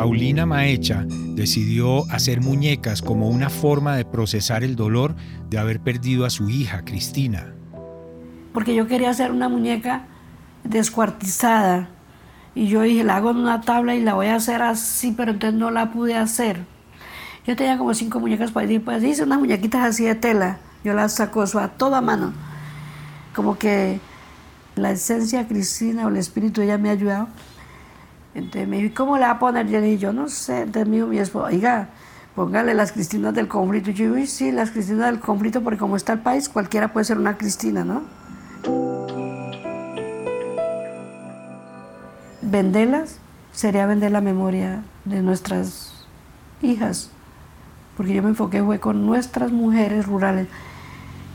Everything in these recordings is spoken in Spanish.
Paulina Maecha decidió hacer muñecas como una forma de procesar el dolor de haber perdido a su hija, Cristina. Porque yo quería hacer una muñeca descuartizada. Y yo dije, la hago en una tabla y la voy a hacer así, pero entonces no la pude hacer. Yo tenía como cinco muñecas para decir, pues hice unas muñequitas así de tela. Yo las saco a toda mano. Como que la esencia Cristina o el espíritu, ella me ha ayudado entonces me dijo, ¿cómo le va a poner? Yo le dije, yo no sé. Entonces me mi esposo, oiga, póngale las Cristinas del conflicto. Yo dije, sí, las Cristinas del conflicto, porque como está el país, cualquiera puede ser una Cristina, ¿no? Venderlas sería vender la memoria de nuestras hijas, porque yo me enfoqué fue con nuestras mujeres rurales.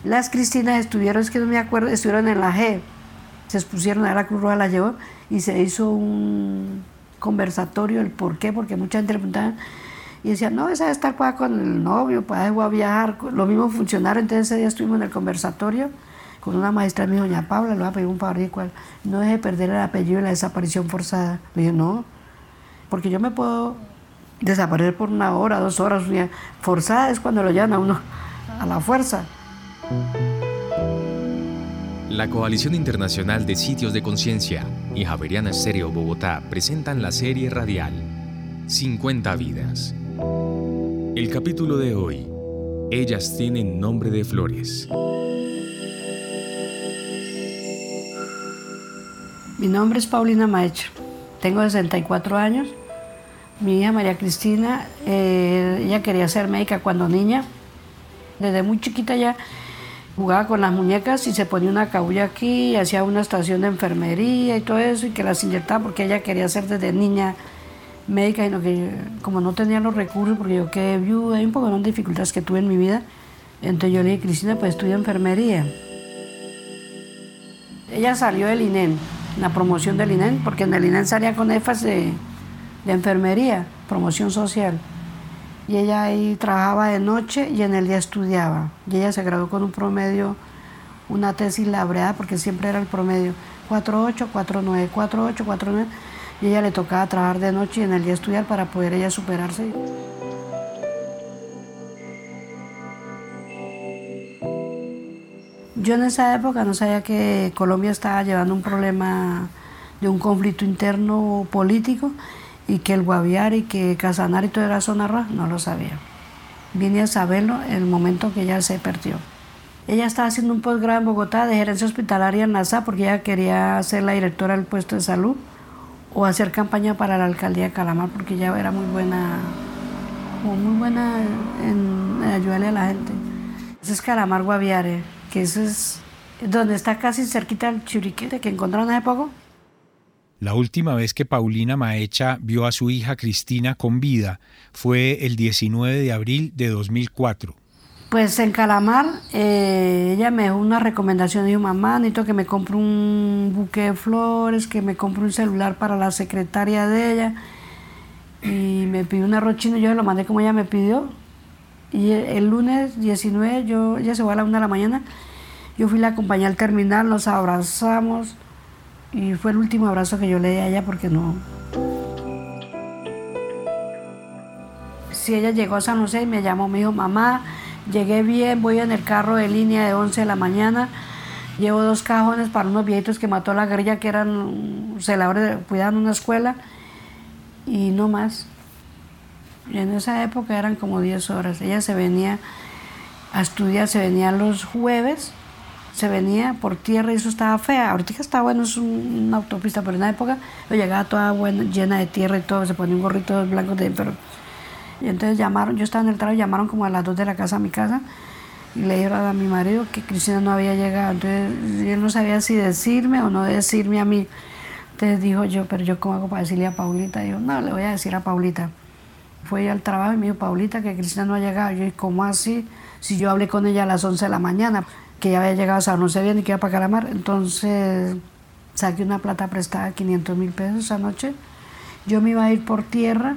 Las Cristinas estuvieron, es que no me acuerdo, estuvieron en la G, se expusieron a la Cruz Roja, la llevó y se hizo un conversatorio, el por qué, porque mucha gente le preguntaba y decía, no, esa de estar con el novio, pues voy a viajar, lo mismo funcionaron, entonces ese día estuvimos en el conversatorio con una maestra mía, doña Paula, le voy a pedir un favor, cual, no deje perder el apellido de la desaparición forzada. Le dije, no, porque yo me puedo desaparecer por una hora, dos horas, forzada es cuando lo llevan a uno a la fuerza. La Coalición Internacional de Sitios de Conciencia y Javeriana Estéreo Bogotá presentan la serie radial 50 vidas. El capítulo de hoy, Ellas tienen nombre de flores. Mi nombre es Paulina Maecho, tengo 64 años. Mi hija María Cristina, eh, ella quería ser médica cuando niña. Desde muy chiquita ya jugaba con las muñecas y se ponía una cabulla aquí, hacía una estación de enfermería y todo eso, y que las inyectaba porque ella quería ser desde niña médica, y que como no tenía los recursos, porque yo quedé viuda, hay un poco de dificultades que tuve en mi vida, entonces yo le dije, Cristina, pues estudia enfermería. Ella salió del INEN, la promoción del INEN, porque en el INEN salía con EFAS de, de enfermería, promoción social y ella ahí trabajaba de noche y en el día estudiaba. Y ella se graduó con un promedio, una tesis labreada, porque siempre era el promedio 4.8, 4.9, 4.8, 4.9. Y ella le tocaba trabajar de noche y en el día estudiar para poder ella superarse. Yo en esa época no sabía que Colombia estaba llevando un problema de un conflicto interno político y que el Guaviare y que Casanare y todo era zona roja, no lo sabía. Vine a saberlo en el momento que ella se perdió. Ella estaba haciendo un posgrado en Bogotá de gerencia hospitalaria en NASA porque ella quería ser la directora del puesto de salud o hacer campaña para la alcaldía de Calamar porque ella era muy buena, muy buena en, ayudarle a la gente. Ese es Calamar Guaviare, que eso es donde está casi cerquita del Churiquete que encontraron hace poco. La última vez que Paulina Maecha vio a su hija Cristina con vida fue el 19 de abril de 2004. Pues en Calamar, eh, ella me dio una recomendación, dijo, mamá, necesito que me compre un buque de flores, que me compre un celular para la secretaria de ella. Y me pidió un arroz chino, yo lo mandé como ella me pidió. Y el, lunes 19, yo, ella se fue a la una de la mañana, yo fui la acompañé al terminal, nos abrazamos, y fue el último abrazo que yo le di a ella porque no... Si ella llegó a San José y me llamó, me dijo, mamá, llegué bien, voy en el carro de línea de 11 de la mañana, llevo dos cajones para unos viejitos que mató la guerrilla que eran celadores, cuidaban una escuela y no más. En esa época eran como 10 horas. Ella se venía a estudiar, se venía los jueves se venía por tierra y eso estaba fea. Ahorita está bueno, es una autopista, pero en la época llegaba toda buena, llena de tierra y todo, se ponía un gorrito blanco de pero Y entonces llamaron, yo estaba en el trabajo, llamaron como a las dos de la casa a mi casa y le dijeron a mi marido que Cristina no había llegado. Entonces él no sabía si decirme o no decirme a mí. Entonces dijo yo, pero yo cómo hago para decirle a Paulita. Yo, no, le voy a decir a Paulita. Fue al trabajo y me dijo, Paulita, que Cristina no ha llegado. Yo, ¿y cómo así? si yo hablé con ella a las 11 de la mañana, que ya había llegado a San José bien y que iba para Calamar, entonces saqué una plata prestada, 500 mil pesos esa noche. Yo me iba a ir por tierra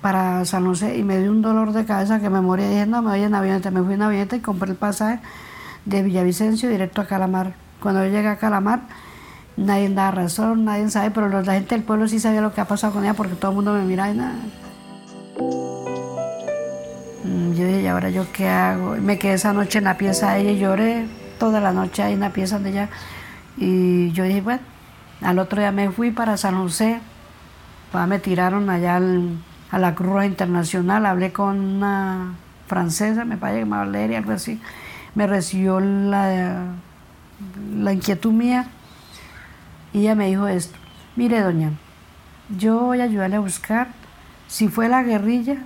para San José y me dio un dolor de cabeza que me moría. Dije, no, me voy en avioneta. Me fui en avioneta y compré el pasaje de Villavicencio directo a Calamar. Cuando yo llegué a Calamar, nadie da razón, nadie sabe, pero la gente del pueblo sí sabía lo que ha pasado con ella porque todo el mundo me mira y nada. Yo dije, ¿y ahora yo qué hago? Me quedé esa noche en la pieza de ella y lloré toda la noche ahí en la pieza de ella. Y yo dije, bueno, al otro día me fui para San José. Me tiraron allá a la Cruz Internacional, hablé con una francesa, me parece que me Valeria, algo así. Me recibió la, la inquietud mía y ella me dijo esto, mire doña, yo voy a ayudarle a buscar, si fue la guerrilla,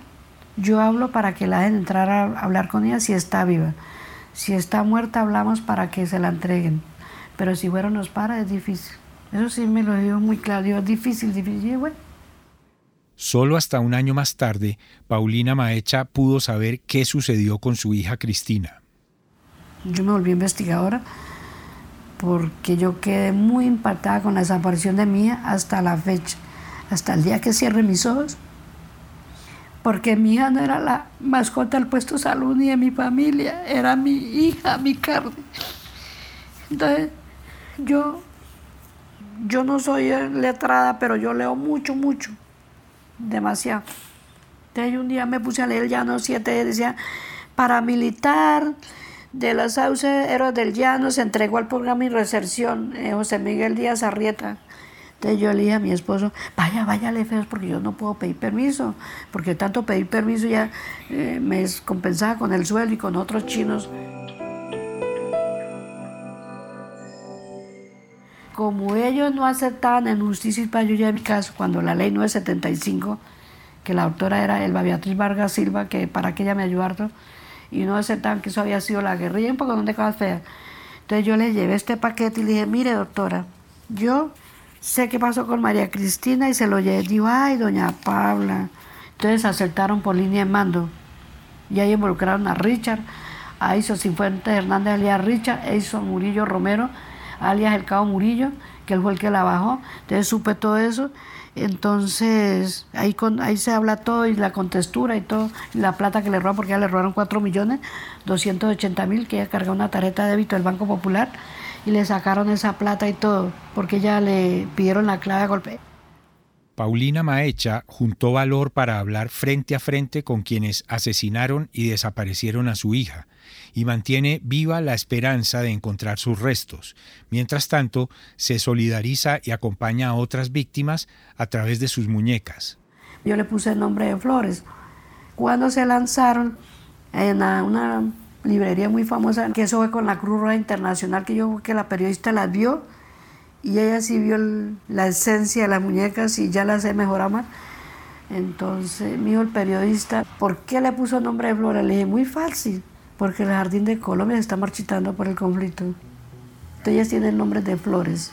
yo hablo para que la dejen entrar a hablar con ella si está viva. Si está muerta, hablamos para que se la entreguen. Pero si fueron los para, es difícil. Eso sí me lo dijo muy claro. es difícil, difícil. bueno. Solo hasta un año más tarde, Paulina Maecha pudo saber qué sucedió con su hija Cristina. Yo me volví investigadora porque yo quedé muy impactada con la desaparición de hija hasta la fecha, hasta el día que cierre mis ojos porque mi hija no era la mascota del puesto salud ni de mi familia, era mi hija, mi carne. Entonces, yo, yo no soy letrada, pero yo leo mucho, mucho, demasiado. Entonces, un día me puse a leer Llano 7, decía, paramilitar de la Sauce Héroes del Llano se entregó al programa de reserción eh, José Miguel Díaz Arrieta entonces yo le dije a mi esposo, vaya, váyale feos porque yo no puedo pedir permiso, porque tanto pedir permiso ya eh, me compensaba con el sueldo y con otros chinos. Como ellos no aceptaban en justicia y yo ya en mi caso, cuando la ley 975, que la autora era Elba Beatriz Vargas Silva, que para que ella me ayudara, y no aceptaban que eso había sido la guerrilla, un poco donde cosas feas. Entonces yo le llevé este paquete y le dije, mire doctora, yo sé qué pasó con María Cristina y se lo llevé. Digo, ay, doña Paula. Entonces aceptaron por línea de mando. Y ahí involucraron a Richard, a Iso Cifuentes Hernández, alias Richard, e Iso Murillo Romero, alias El Cabo Murillo, que él fue el que la bajó. Entonces supe todo eso. Entonces ahí, con, ahí se habla todo y la contextura y todo, la plata que le robaron, porque ya le robaron 4 millones 280 mil, que ella cargó una tarjeta de débito del Banco Popular y le sacaron esa plata y todo, porque ya le pidieron la clave a golpe. Paulina Maecha juntó valor para hablar frente a frente con quienes asesinaron y desaparecieron a su hija, y mantiene viva la esperanza de encontrar sus restos. Mientras tanto, se solidariza y acompaña a otras víctimas a través de sus muñecas. Yo le puse el nombre de Flores. Cuando se lanzaron en una librería muy famosa, que eso fue con la Cruz Roja Internacional, que yo que la periodista la vio y ella sí vio la esencia de las muñecas y ya las he mejorado más. Entonces, me dijo el periodista, ¿por qué le puso nombre de Flora? Le dije, muy fácil, porque el jardín de Colombia se está marchitando por el conflicto. Entonces, ellas tienen el nombre de Flores.